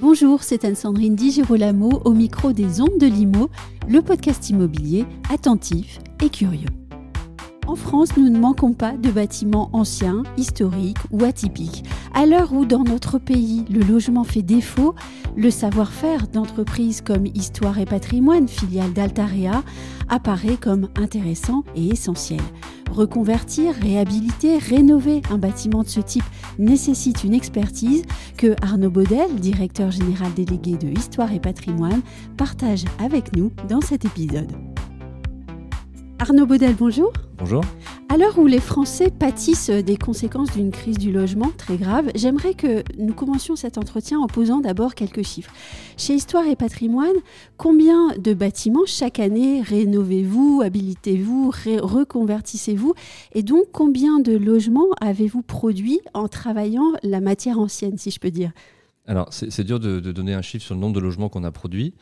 Bonjour, c'est Anne-Sandrine Di Girolamo au micro des Ondes de Limo, le podcast immobilier attentif et curieux. En France, nous ne manquons pas de bâtiments anciens, historiques ou atypiques. À l'heure où dans notre pays le logement fait défaut, le savoir-faire d'entreprises comme Histoire et Patrimoine, filiale d'Altarea, apparaît comme intéressant et essentiel. Reconvertir, réhabiliter, rénover un bâtiment de ce type nécessite une expertise que Arnaud Baudel, directeur général délégué de Histoire et Patrimoine, partage avec nous dans cet épisode. Arnaud Baudel, bonjour. Bonjour. À l'heure où les Français pâtissent des conséquences d'une crise du logement très grave, j'aimerais que nous commencions cet entretien en posant d'abord quelques chiffres. Chez Histoire et Patrimoine, combien de bâtiments chaque année rénovez-vous, habilitez-vous, reconvertissez-vous? Et donc, combien de logements avez-vous produit en travaillant la matière ancienne, si je peux dire? Alors, c'est dur de, de donner un chiffre sur le nombre de logements qu'on a produits.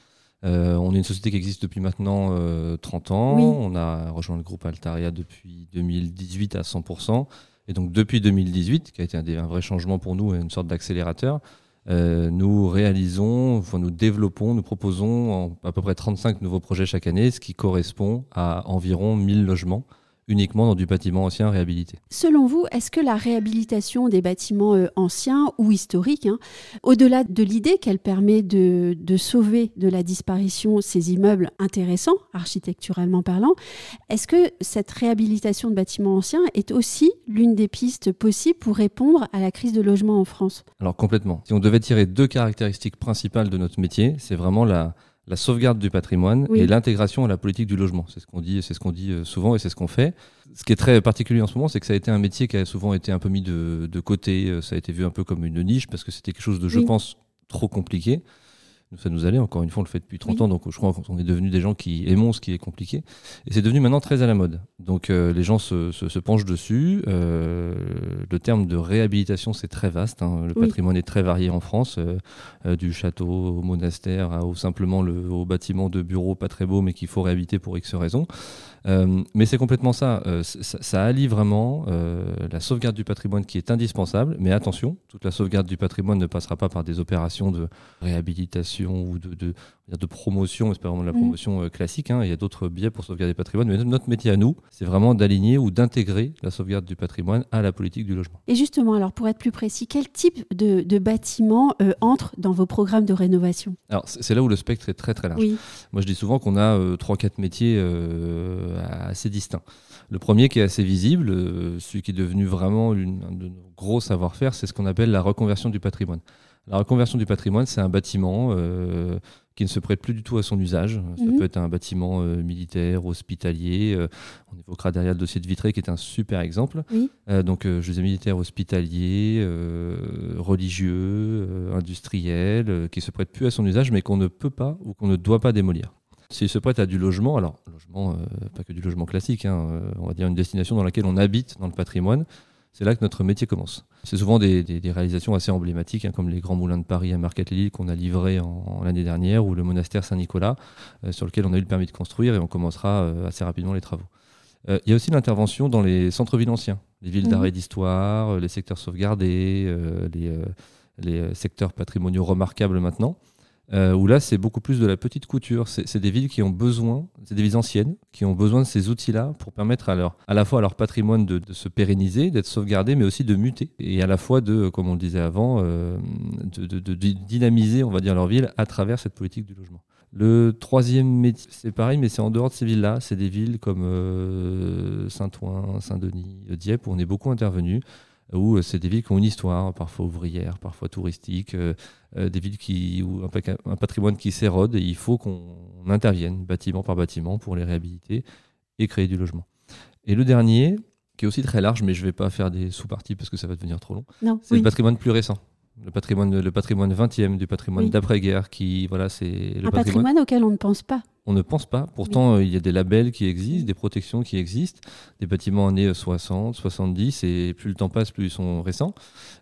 Euh, on est une société qui existe depuis maintenant 30 euh, ans. On a rejoint le groupe Altaria depuis 2018 à 100%. Et donc depuis 2018, qui a été un, vrai changement pour nous, une sorte d'accélérateur, euh, nous réalisons, enfin, nous développons, nous proposons à peu près 35 nouveaux projets chaque année, ce qui correspond à environ 1000 logements uniquement dans du bâtiment ancien réhabilité. Selon vous, est-ce que la réhabilitation des bâtiments euh, anciens ou historiques, hein, au-delà de l'idée qu'elle permet de, sauver de la disparition ces immeubles intéressants, architecturalement parlant, est-ce que cette réhabilitation de bâtiments anciens est aussi l'une des pistes possibles pour répondre à la crise de logement en France? Alors complètement. Si on devait tirer deux caractéristiques principales de notre métier, c'est vraiment la la sauvegarde du patrimoine et l'intégration à la politique du logement. C'est ce qu'on dit, c'est ce qu'on dit euh, souvent et c'est ce qu'on fait. Ce qui est très particulier en ce moment, c'est que ça a été un métier qui a souvent été un peu mis de, de côté. Euh, ça a été vu un peu comme une niche parce que c'était quelque chose de, je pense, trop compliqué ça nous allait. Encore une fois, on le fait depuis 30 ans, donc je crois qu'on est devenu des gens qui aimons ce qui est compliqué. Et c'est devenu maintenant très à la mode. Donc euh, les gens se, se, penchent dessus. Euh, le terme de réhabilitation, c'est très vaste. Hein. Le patrimoine est très varié en France, euh, du château au monastère, ou simplement le, au bâtiment de bureau pas très beau, mais qu'il faut réhabiliter pour X raisons. Mais c'est complètement ça. Euh, ça. allie vraiment la sauvegarde du patrimoine qui est indispensable. Mais attention, toute la sauvegarde du patrimoine ne passera pas par des opérations de réhabilitation ou de, de, de promotion, c'est pas vraiment de la mm. promotion classique. Hein. Il y a d'autres biais pour sauvegarder le patrimoine. Mais notre métier à nous, c'est vraiment d'aligner ou d'intégrer la sauvegarde du patrimoine à la politique du logement. Et justement, alors pour être plus précis, quel type de, de bâtiment entre dans vos programmes de rénovation? Alors c'est là où le spectre est très très large. Moi je dis souvent qu'on a 3-4 métiers assez distincts. Le premier qui est assez visible, euh, celui qui est devenu vraiment une, un de nos gros savoir-faire, c'est ce qu'on appelle la reconversion du patrimoine. La reconversion du patrimoine, c'est un bâtiment euh, qui ne se prête plus du tout à son usage. Ça mhm. peut être un bâtiment euh, militaire, hospitalier. on évoquera derrière le dossier de Vitré, qui est un super exemple. donc, je disais militaire, hospitalier, religieux, industriel, qui se prête plus à son usage, mais qu'on ne peut pas ou qu'on ne doit pas démolir. S'il se prête à du logement, alors logement, euh, pas que du logement classique, hein, euh, on va dire une destination dans laquelle on habite dans le patrimoine, c'est là que notre métier commence. C'est souvent des, réalisations assez emblématiques, hein, comme les grands moulins de Paris à Marquette-les-Lilles qu'on a livrés en, l'année dernière, ou le monastère Saint-Nicolas, euh, sur lequel on a eu le permis de construire et on commencera assez rapidement les travaux. Il y a aussi l'intervention dans les centres-villes anciens, les villes d'arrêt mmh. d'histoire, les secteurs sauvegardés, les, les secteurs patrimoniaux remarquables maintenant. Euh, où là c'est beaucoup plus de la petite couture. C'est des villes qui ont besoin, c'est des villes anciennes, qui ont besoin de ces outils-là pour permettre à, leur, à la fois à leur patrimoine de, se pérenniser, d'être sauvegardé, mais aussi de muter. Et à la fois de, comme on le disait avant, euh, de, dynamiser, on va dire, leur ville à travers cette politique du logement. Le troisième métier, c'est pareil, mais c'est en dehors de ces villes-là. C'est des villes comme euh, Saint-Ouen, Saint-Denis, Dieppe, où on est beaucoup intervenu où euh, c'est des villes qui ont une histoire, parfois ouvrière, parfois touristique, euh, euh, des villes qui, où un, patrimoine qui s'érode et il faut qu'on intervienne bâtiment par bâtiment pour les réhabiliter et créer du logement. Et le dernier, qui est aussi très large, mais je ne vais pas faire des sous-parties parce que ça va devenir trop long, c'est le patrimoine plus récent. Le patrimoine, le patrimoine 20e, du patrimoine d'après-guerre, qui, voilà, c'est le un patrimoine... auquel on ne pense pas on ne pense pas. Pourtant, il y a des labels qui existent, des protections qui existent, des bâtiments années 60, 70, et plus le temps passe, plus ils sont récents.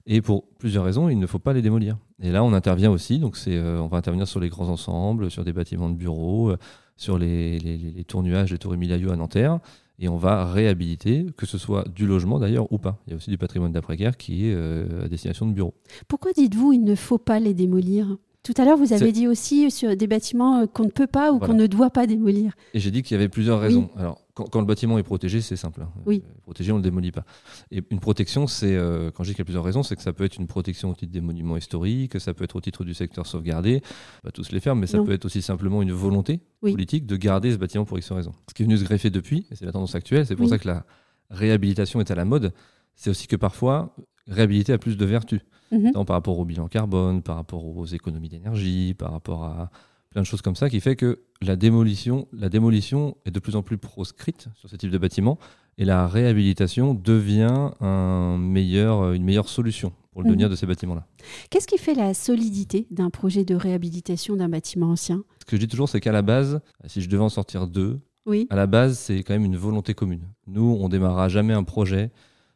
Et pour plusieurs raisons, il ne faut pas les démolir. Et là, on intervient aussi. Donc, c'est, on va intervenir sur les grands ensembles, sur des bâtiments de bureaux, sur les, les, les tours nuages, les tours Emilayo à Nanterre et on va réhabiliter, que ce soit du logement d'ailleurs ou pas. Il y a aussi du patrimoine d'après-guerre qui est euh, à destination de bureaux. Pourquoi dites-vous il ne faut pas les démolir? Tout à l'heure, vous avez dit aussi sur des bâtiments euh, qu'on ne peut pas ou qu'on ne doit pas démolir. Et j'ai dit qu'il y avait plusieurs raisons. Alors, quand, le bâtiment est protégé, c'est simple. Hein. Oui. Euh, protégé, on ne le démolit pas. Et une protection, c'est, quand je dis qu'il y a plusieurs raisons, c'est que ça peut être une protection au titre des monuments historiques, ça peut être au titre du secteur sauvegardé, on va tous les faire, mais ça peut être aussi simplement une volonté politique de garder ce bâtiment pour X raisons. Ce qui est venu se greffer depuis, et c'est la tendance actuelle, c'est pour ça que la réhabilitation est à la mode, c'est aussi que parfois, réhabiliter a plus de vertus. Mhm. par rapport au bilan carbone, par rapport aux économies d'énergie, par rapport à plein de choses comme ça, qui fait que la démolition, la démolition est de plus en plus proscrite sur ce type de bâtiment et la réhabilitation devient un meilleur, une meilleure solution pour le devenir mhm. de ces bâtiments-là. Qu'est-ce qui fait la solidité d'un projet de réhabilitation d'un bâtiment ancien? Ce que je dis toujours, c'est qu'à la base, si je devais en sortir deux, oui. à la base, c'est quand même une volonté commune. Nous, on démarrera jamais un projet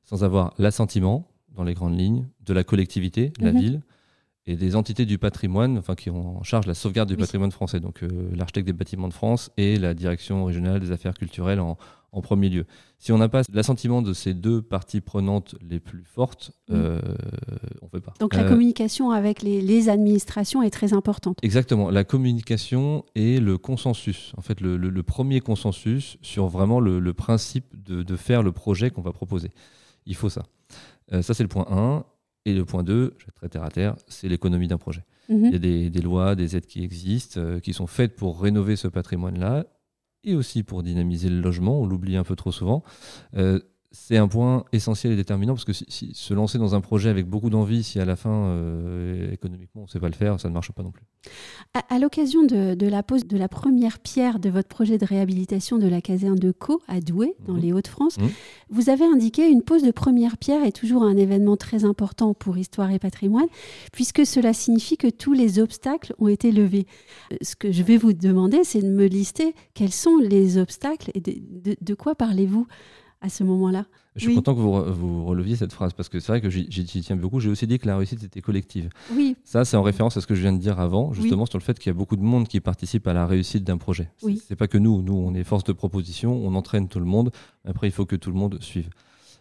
sans avoir l'assentiment, dans les grandes lignes, de la collectivité, la mhm. ville, et des entités du patrimoine, enfin qui ont en charge la sauvegarde du patrimoine français, donc euh, l'architecte des bâtiments de France et la direction régionale des affaires culturelles en, premier lieu. Si on n'a pas l'assentiment de ces deux parties prenantes les plus fortes, euh, on ne fait pas. Donc la euh, communication avec les, administrations est très importante. Exactement, la communication et le consensus. En fait, le, premier consensus sur vraiment le, principe de, de, faire le projet qu'on va proposer. Il faut ça. Euh, ça, c'est le point 1. Et le point 2, je vais être très terre à terre, c'est l'économie d'un projet. Mhm. Il y a des, lois, des aides qui existent, euh, qui sont faites pour rénover ce patrimoine-là et aussi pour dynamiser le logement. On l'oublie un peu trop souvent. Euh, c'est un point essentiel et déterminant parce que si, se lancer dans un projet avec beaucoup d'envie, si à la fin, euh, économiquement, on ne sait pas le faire, ça ne marche pas non plus. À, l'occasion de, la pose de la première pierre de votre projet de réhabilitation de la caserne de Caux à Douai, dans mhm. les Hauts-de-France, mhm. vous avez indiqué une pose de première pierre est toujours un événement très important pour Histoire et Patrimoine, puisque cela signifie que tous les obstacles ont été levés. Euh, ce que je vais vous demander, c'est de me lister quels sont les obstacles et de quoi parlez-vous? À ce moment-là. Je suis content que vous, vous, releviez cette phrase parce que c'est vrai que j'y tiens beaucoup. J'ai aussi dit que la réussite était collective. Oui. Ça, c'est en référence à ce que je viens de dire avant, justement sur le fait qu'il y a beaucoup de monde qui participe à la réussite d'un projet. Oui. C'est pas que nous. Nous, on est force de proposition, on entraîne tout le monde. Après, il faut que tout le monde suive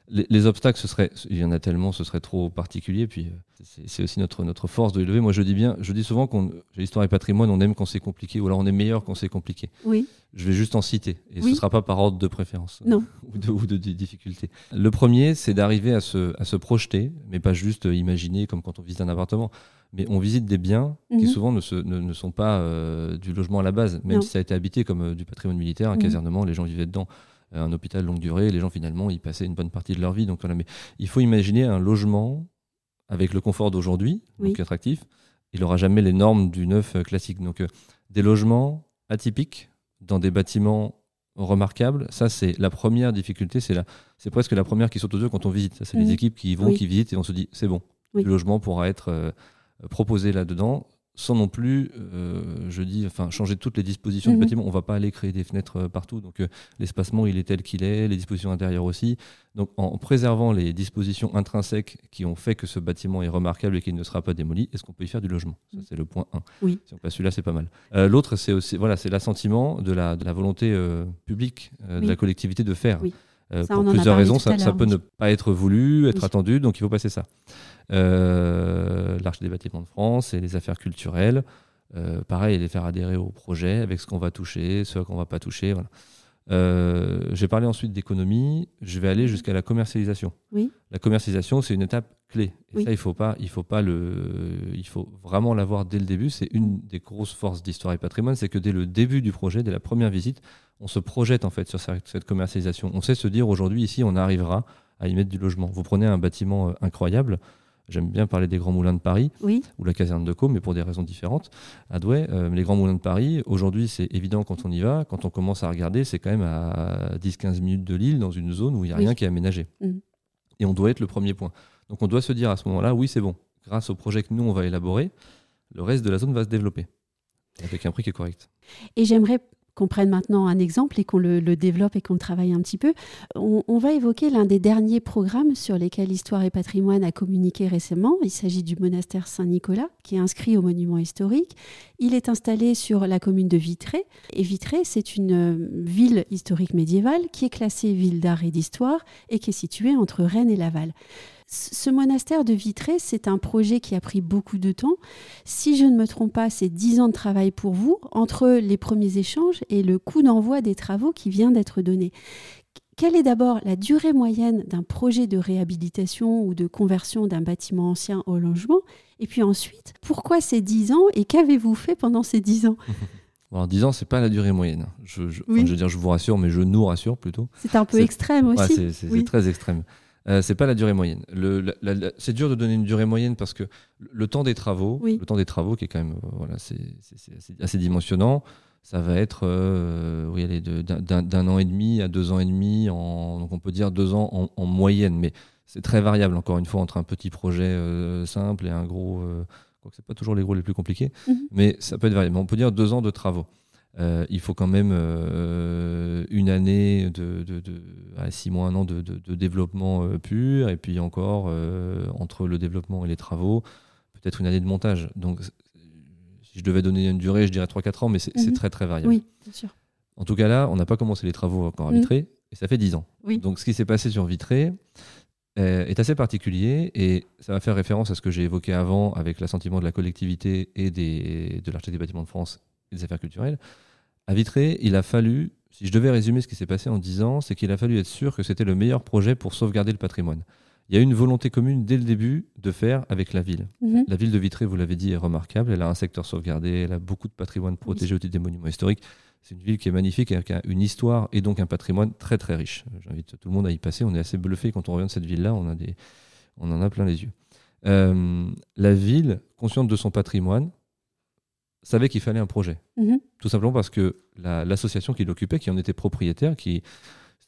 les, obstacles, ce serait, il y en a tellement, ce serait trop particulier. Puis euh, c'est aussi notre, notre force de lever. Moi, je dis bien, je dis souvent qu'on, l'histoire et patrimoine, on aime quand c'est compliqué, ou alors on est meilleur quand c'est compliqué. Oui. Je vais juste en citer, et ce ne sera pas par ordre de préférence non. ou, de, ou de, difficulté. Le premier, c'est d'arriver à se, à se projeter, mais pas juste imaginer comme quand on visite un appartement. Mais on visite des biens qui mhm. souvent ne, se, ne, sont pas euh, du logement à la base, même si ça a été habité comme euh, du patrimoine militaire, un mhm. casernement, les gens vivaient dedans un hôpital longue durée, les gens finalement y passaient une bonne partie de leur vie. Donc mais il faut imaginer un logement avec le confort d'aujourd'hui, donc attractif. Il n'aura jamais les normes du neuf euh, classique. Donc euh, des logements atypiques dans des bâtiments remarquables, ça c'est la première difficulté, c'est c'est presque la première qui saute aux yeux quand on visite. c'est les équipes qui vont, qui visitent et on se dit c'est bon, le logement pourra être euh, proposé là-dedans sans non plus, euh, je dis, enfin, changer toutes les dispositions du mhm. bâtiment. On ne va pas aller créer des fenêtres euh, partout. Donc, euh, l'espacement, il est tel qu'il est, les dispositions intérieures aussi. Donc, en préservant les dispositions intrinsèques qui ont fait que ce bâtiment est remarquable et qu'il ne sera pas démoli, est-ce qu'on peut y faire du logement? Ça, c'est le point 1. Oui. Si on passe celui-là, c'est pas mal. L'autre, c'est aussi, voilà, c'est l'assentiment de la, de la volonté publique, de la collectivité de faire. Oui. Pour plusieurs raisons, ça, ça, peut ne pas être voulu, être attendu, donc il faut passer ça. Euh, l'Arche des bâtiments de France et les affaires culturelles. Euh, pareil, les faire adhérer au projet avec ce qu'on va toucher, ce qu'on va pas toucher. Voilà. Euh, j'ai parlé ensuite d'économie. Je vais aller jusqu'à la commercialisation. Oui. La commercialisation, c'est une étape clé. Et ça, il faut pas, il faut pas le, il faut vraiment l'avoir dès le début. C'est une des grosses forces d'histoire et patrimoine, c'est que dès le début du projet, dès la première visite, on se projette en fait sur cette commercialisation. On sait se dire aujourd'hui ici, on arrivera à y mettre du logement. Vous prenez un bâtiment incroyable. J'aime bien parler des Grands Moulins de Paris ou la caserne de Caux, mais pour des raisons différentes. À Douai, euh, les Grands Moulins de Paris, aujourd'hui, c'est évident quand on y va. Quand on commence à regarder, c'est quand même à 10-15 minutes de l'île, dans une zone où il n'y a rien qui est aménagé. Mhm. Et on doit être le premier point. Donc on doit se dire à ce moment-là, oui, c'est bon. Grâce au projet que nous, on va élaborer, le reste de la zone va se développer avec un prix qui est correct. Et j'aimerais qu'on prenne maintenant un exemple et qu'on le, développe et qu'on le travaille un petit peu. On, va évoquer l'un des derniers programmes sur lesquels Histoire et Patrimoine a communiqué récemment. Il s'agit du monastère Saint-Nicolas, qui est inscrit au monument historique. Il est installé sur la commune de Vitré. Et Vitré, c'est une euh, ville historique médiévale qui est classée ville d'art et d'histoire et qui est située entre Rennes et Laval. Ce monastère de Vitré, c'est un projet qui a pris beaucoup de temps. Si je ne me trompe pas, c'est dix ans de travail pour vous, entre les premiers échanges et le coût d'envoi des travaux qui vient d'être donné. Quelle est d'abord la durée moyenne d'un projet de réhabilitation ou de conversion d'un bâtiment ancien au logement? Et puis ensuite, pourquoi ces dix ans et qu'avez-vous fait pendant ces dix ans? Alors, 10 ans, c'est pas la durée moyenne. Je, je, veux dire, je vous rassure, mais je nous rassure plutôt. C'est un peu extrême aussi. c'est très extrême. Euh, c'est pas la durée moyenne. c'est dur de donner une durée moyenne parce que le temps des travaux, le temps des travaux qui est quand même euh, voilà, c'est, assez, dimensionnant, ça va être euh, oui, d'un, an et demi à deux ans et demi, en, donc on peut dire deux ans en, moyenne, mais c'est très variable encore une fois entre un petit projet simple et un gros. quoique c'est pas toujours les gros les plus compliqués, mhm. mais ça peut être variable. On peut dire deux ans de travaux. Euh, il faut quand même euh, une année de, de, six mois, un an de, développement euh, pur, et puis encore entre le développement et les travaux, peut-être une année de montage. Donc, si je devais donner une durée, je dirais 3-4 ans, mais c'est mhm. très très variable. Oui, bien sûr. En tout cas là, on n'a pas commencé les travaux encore à mhm. Vitré, et ça fait 10 ans. Donc, ce qui s'est passé sur Vitré est assez particulier, et ça va faire référence à ce que j'ai évoqué avant avec l'assentiment de la collectivité et des, de l'architecte des bâtiments de France et des affaires culturelles. À Vitré, il a fallu, si je devais résumer ce qui s'est passé en 10 ans, c'est qu'il a fallu être sûr que c'était le meilleur projet pour sauvegarder le patrimoine. Il y a eu une volonté commune dès le début de faire avec la ville. Mhm. La ville de Vitré, vous l'avez dit, est remarquable. Elle a un secteur sauvegardé, elle a beaucoup de patrimoine protégé au titre des monuments historiques. C'est une ville qui est magnifique, avec une histoire et donc un patrimoine très très riche. J'invite tout le monde à y passer. On est assez bluffé quand on revient de cette ville-là. On, a des, on en a plein les yeux. Euh, la ville, consciente de son patrimoine, savait qu'il fallait un projet. Mhm. Tout simplement parce que l'association qui l'occupait, qui en était propriétaire, qui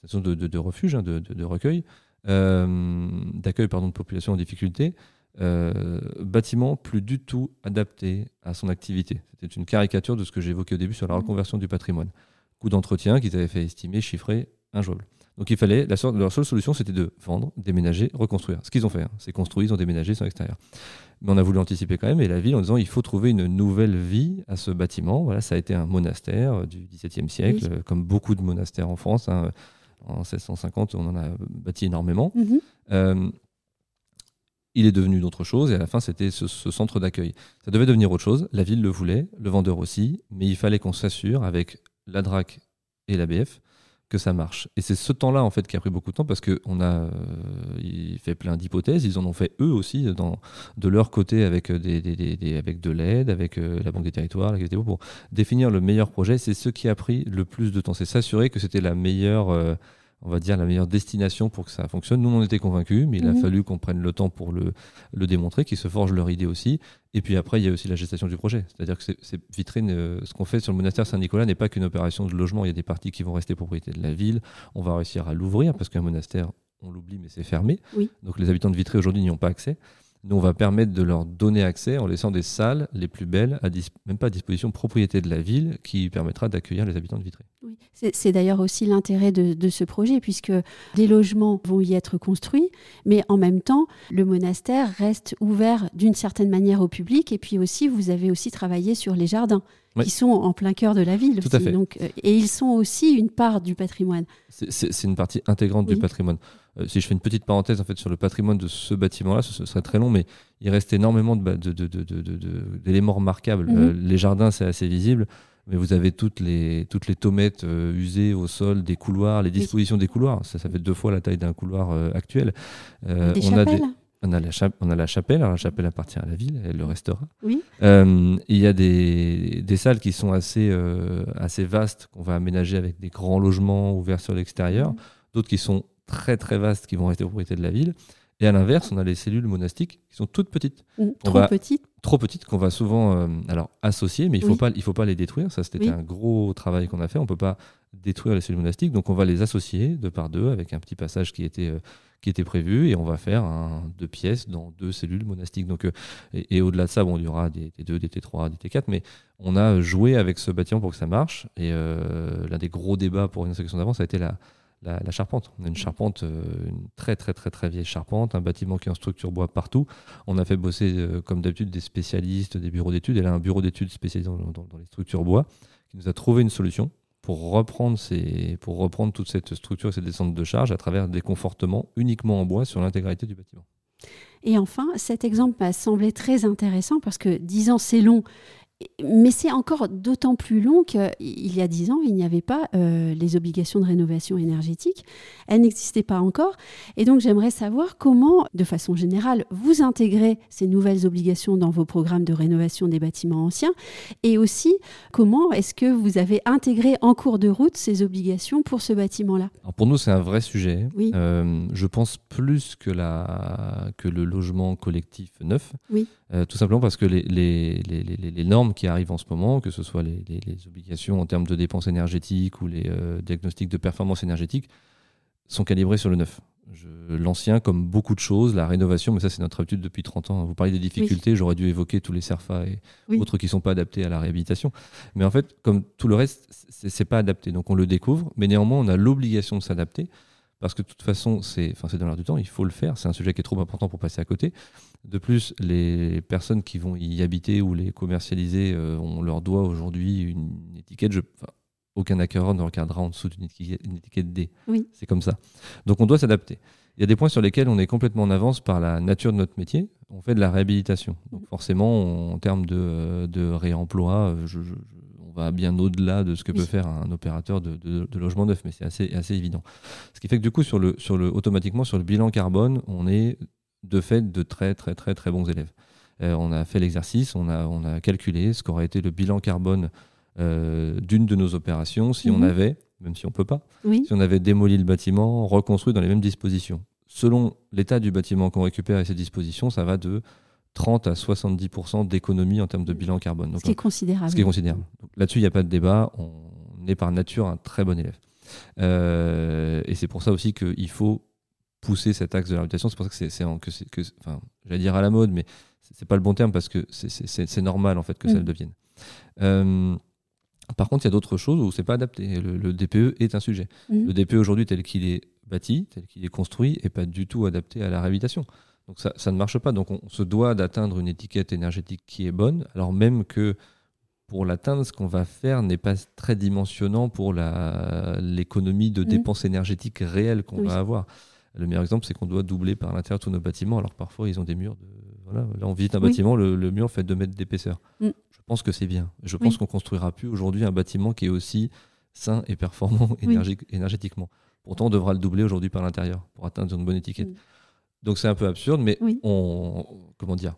c'est une de, de, refuge, hein, de, recueil, euh, d'accueil pardon de population en difficulté, euh, bâtiment plus du tout adapté à son activité. C'était une caricature de ce que évoqué au début sur la mhm. reconversion du patrimoine. Coût d'entretien qu'ils avaient fait estimer, chiffré, injouable. Donc il fallait, la leur seule solution c'était de vendre, déménager, reconstruire. Ce qu'ils ont fait, hein. c'est construit, ils ont déménagé, ils sont extérieurs. Mais on a voulu anticiper quand même, et la ville en disant il faut trouver une nouvelle vie à ce bâtiment. Voilà, ça a été un monastère euh, du XVIIe siècle, euh, comme beaucoup de monastères en France. Hein. En 1650, on en a bâti énormément. Mhm. Euh, il est devenu d'autres choses, et à la fin, c'était ce, ce, centre d'accueil. Ça devait devenir autre chose, la ville le voulait, le vendeur aussi, mais il fallait qu'on s'assure avec la DRAC et l'ABF que ça marche. Et c'est ce temps-là en fait qui a pris beaucoup de temps parce que on a euh, il fait plein d'hypothèses, ils en ont fait eux aussi dans, de leur côté avec euh, des, des, des, avec de l'aide, avec euh, la banque des territoires, la pour définir le meilleur projet. C'est ce qui a pris le plus de temps, c'est s'assurer que c'était la meilleure on va dire, la meilleure destination pour que ça fonctionne. Nous, on était convaincus, mais il a mhm. fallu qu'on prenne le temps pour le, le démontrer, qu'ils se forgent leur idée aussi. Et puis après, il y a aussi la gestation du projet. C'est-à-dire que c'est vitrine, euh, ce qu'on fait sur le monastère Saint-Nicolas n'est pas qu'une opération de logement. Il y a des parties qui vont rester propriété de la ville. On va réussir à l'ouvrir parce qu'un monastère, on l'oublie, mais c'est fermé. Donc les habitants de Vitré aujourd'hui n'y ont pas accès. On va permettre de leur donner accès en laissant des salles les plus belles, à même pas à disposition propriété de la ville, qui permettra d'accueillir les habitants de Vitré. Oui. C'est d'ailleurs aussi l'intérêt de, ce projet, puisque des logements vont y être construits, mais en même temps, le monastère reste ouvert d'une certaine manière au public, et puis aussi, vous avez aussi travaillé sur les jardins. Qui sont en plein cœur de la ville. Tout à fait. Donc, euh, et ils sont aussi une part du patrimoine. C'est une partie intégrante du patrimoine. Euh, si je fais une petite parenthèse en fait sur le patrimoine de ce bâtiment-là, ce, serait très long, mais il reste énormément d'éléments remarquables. Mhm. Euh, les jardins, c'est assez visible, mais vous avez toutes les, toutes les tomettes euh, usées au sol, des couloirs, les dispositions des couloirs. Ça, ça fait deux fois la taille d'un couloir actuel. des on, a des, on, a la on a la chapelle, alors la chapelle appartient à la ville, elle le restera. Oui. il y a des, des, salles qui sont assez, assez vastes, qu'on va aménager avec des grands logements ouverts sur l'extérieur, mhm. d'autres qui sont très très vastes qui vont rester propriété de la ville. Et à l'inverse, on a les cellules monastiques qui sont toutes petites. Trop petites. Trop petites qu'on va souvent euh, alors associer, mais il ne faut, pas, il faut pas les détruire. Ça, c'était un gros travail qu'on a fait. On ne peut pas détruire les cellules monastiques, donc on va les associer deux par deux avec un petit passage qui, était, euh, qui était prévu et on va faire deux pièces dans deux cellules monastiques. Donc, et, au-delà de ça, bon, il y aura des T2, des T3, des T4, mais on a joué avec ce bâtiment pour que ça marche. Et l'un des gros débats pour une section d'avance, ça a été la, la, charpente. On a une charpente, euh, une très très très très vieille charpente, un bâtiment qui est en structure bois partout. On a fait bosser, euh, comme d'habitude, des spécialistes, des bureaux d'études. Elle a un bureau d'études spécialisé dans, les structures bois qui nous a trouvé une solution pour reprendre, ces, pour reprendre toute cette structure et cette descente de charge à travers des confortements uniquement en bois sur l'intégralité du bâtiment. Et enfin, cet exemple m'a semblé très intéressant parce que 10 ans c'est long mais c'est encore d'autant plus long qu'il y a dix ans, il n'y avait pas euh, les obligations de rénovation énergétique. Elles n'existaient pas encore. Et donc, j'aimerais savoir comment, de façon générale, vous intégrez ces nouvelles obligations dans vos programmes de rénovation des bâtiments anciens. Et aussi, comment est-ce que vous avez intégré en cours de route ces obligations pour ce bâtiment-là? Pour nous, c'est un vrai sujet. Oui. Euh, je pense plus que, la, que le logement collectif neuf. Oui. Euh, tout simplement parce que les, les, les, les, normes qui arrivent en ce moment, que ce soit les, obligations en termes de dépenses énergétiques ou les euh, diagnostics de performance énergétique, sont calibrés sur le neuf. L'ancien, comme beaucoup de choses, la rénovation, mais ça c'est notre habitude depuis 30 ans. Vous parlez des difficultés, j'aurais dû évoquer tous les CERFA et autres qui ne sont pas adaptés à la réhabilitation. Mais en fait, comme tout le reste, c'est pas adapté. Donc on le découvre, mais néanmoins on a l'obligation de s'adapter parce que de toute façon, c'est dans l'air du temps, il faut le faire. C'est un sujet qui est trop important pour passer à côté. De plus, les personnes qui vont y habiter ou les commercialiser, euh, on leur doit aujourd'hui une étiquette. Je, aucun acquéreur ne regardera en dessous d'une étiquette, D. Oui. C'est comme ça. Donc on doit s'adapter. Il y a des points sur lesquels on est complètement en avance par la nature de notre métier. On fait de la réhabilitation. Donc forcément, en termes de, de réemploi, je, va bien au-delà de ce que peut faire un opérateur de, de, logement neuf, mais c'est assez, assez évident. Ce qui fait que du coup, sur le, sur le, automatiquement, sur le bilan carbone, on est de fait de très très très très bons élèves. Euh, on a fait l'exercice, on a, on a calculé ce qu'aurait été le bilan carbone euh, d'une de nos opérations si on mhm. avait, même si on ne peut pas, si on avait démoli le bâtiment, reconstruit dans les mêmes dispositions. Selon l'état du bâtiment qu'on récupère et ses dispositions, ça va de 30 à 70% d'économie en termes de bilan carbone. ce qui est considérable. Ce qui est considérable. Là-dessus, il n'y a pas de débat. On est par nature un très bon élève. Euh, et c'est pour ça aussi qu'il faut pousser cet axe de la réputation. C'est pour ça que c'est, que, que enfin, j'allais dire à la mode, mais c'est pas le bon terme parce que c'est, normal en fait que ça mm. le devienne. Euh, par contre, il y a d'autres choses où c'est pas adapté. Le, DPE est un sujet. Mm. Le DPE aujourd'hui tel qu'il est bâti, tel qu'il est construit, est pas du tout adapté à la réhabilitation. Donc ça, ça, ne marche pas. Donc on se doit d'atteindre une étiquette énergétique qui est bonne, alors même que pour l'atteindre, ce qu'on va faire n'est pas très dimensionnant pour l'économie de mmh. dépenses énergétiques réelles qu'on va avoir. Le meilleur exemple, c'est qu'on doit doubler par l'intérieur tous nos bâtiments, alors parfois ils ont des murs de. Voilà, là, on visite un bâtiment, le, mur fait 2 mètres d'épaisseur. Mmh. Je pense que c'est bien. Je pense qu'on construira plus aujourd'hui un bâtiment qui est aussi sain et performant énergétiquement. Pourtant, on devra le doubler aujourd'hui par l'intérieur pour atteindre une bonne étiquette. Mmh. Donc c'est un peu absurde, mais on, comment dire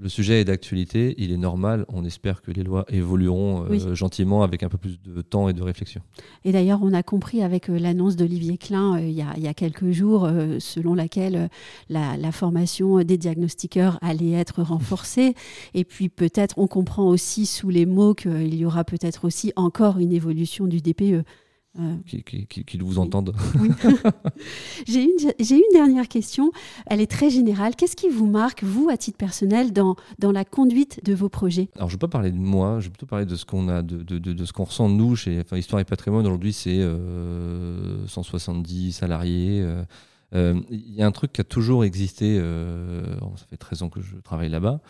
le sujet est d'actualité, il est normal, on espère que les lois évolueront euh, gentiment avec un peu plus de temps et de réflexion. Et d'ailleurs, on a compris avec euh, l'annonce d'Olivier Klein euh, il, y a, quelques jours, selon laquelle la, formation des diagnostiqueurs allait être renforcée. et puis peut-être, on comprend aussi sous les mots qu'il y aura peut-être aussi encore une évolution du DPE. Euh, qui, vous entendent. j'ai, une, une dernière question. Elle est très générale. Qu'est-ce qui vous marque, vous, à titre personnel, dans, dans la conduite de vos projets? Alors, je ne vais pas parler de moi, je vais plutôt parler de ce qu'on a, de, de, de, ce qu'on ressent nous chez enfin, Histoire et Patrimoine. Aujourd'hui, c'est 170 euh, salariés. Euh, il y a un truc qui a toujours existé, ça fait 13 ans que je travaille là-bas,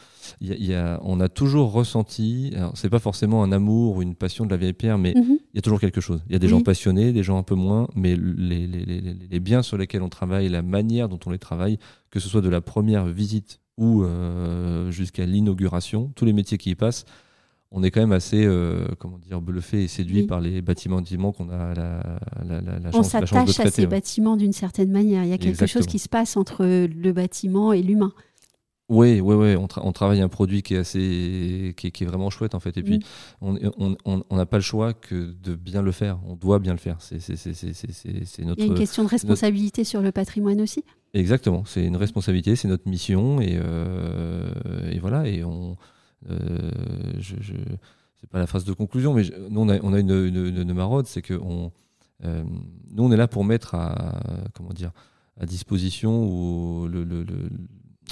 y a, on a toujours ressenti, c'est pas forcément un amour ou une passion de la vieille pierre, mais mhm. il y a toujours quelque chose. Il y a des gens passionnés, des gens un peu moins, mais les, les, les, les, biens sur lesquels on travaille, la manière dont on les travaille, que ce soit de la première visite ou jusqu'à l'inauguration, tous les métiers qui y passent, on est quand même assez euh, comment dire bluffé et séduit par les bâtiments qu'on a la, la, la, on s'attache à ces bâtiments d'une certaine manière. Il y a quelque chose qui se passe entre le bâtiment et l'humain. Oui, oui, oui. On, on, travaille un produit qui est assez, qui est, vraiment chouette en fait. Et puis, mm. on n'a pas le choix que de bien le faire. On doit bien le faire. C'est notre. Il y a une question de responsabilité sur le patrimoine aussi. Exactement. C'est une responsabilité, c'est notre mission et, euh, et voilà. Et on je, je c'est pas la phase de conclusion, mais nous on a, on a une, une, une, marode, c'est que on, euh, nous on est là pour mettre à comment dire à disposition ou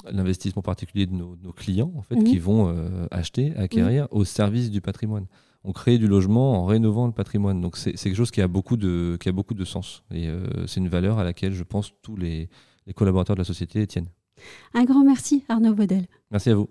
l'investissement particulier de nos, clients en fait, mhm. qui vont acheter, acquérir au service du patrimoine. On crée du logement en rénovant le patrimoine. Donc c'est quelque chose qui a beaucoup de, qui a beaucoup de sens. Et c'est une valeur à laquelle je pense tous les, les collaborateurs de la société tiennent. Un grand merci Arnaud Baudel. Merci à vous.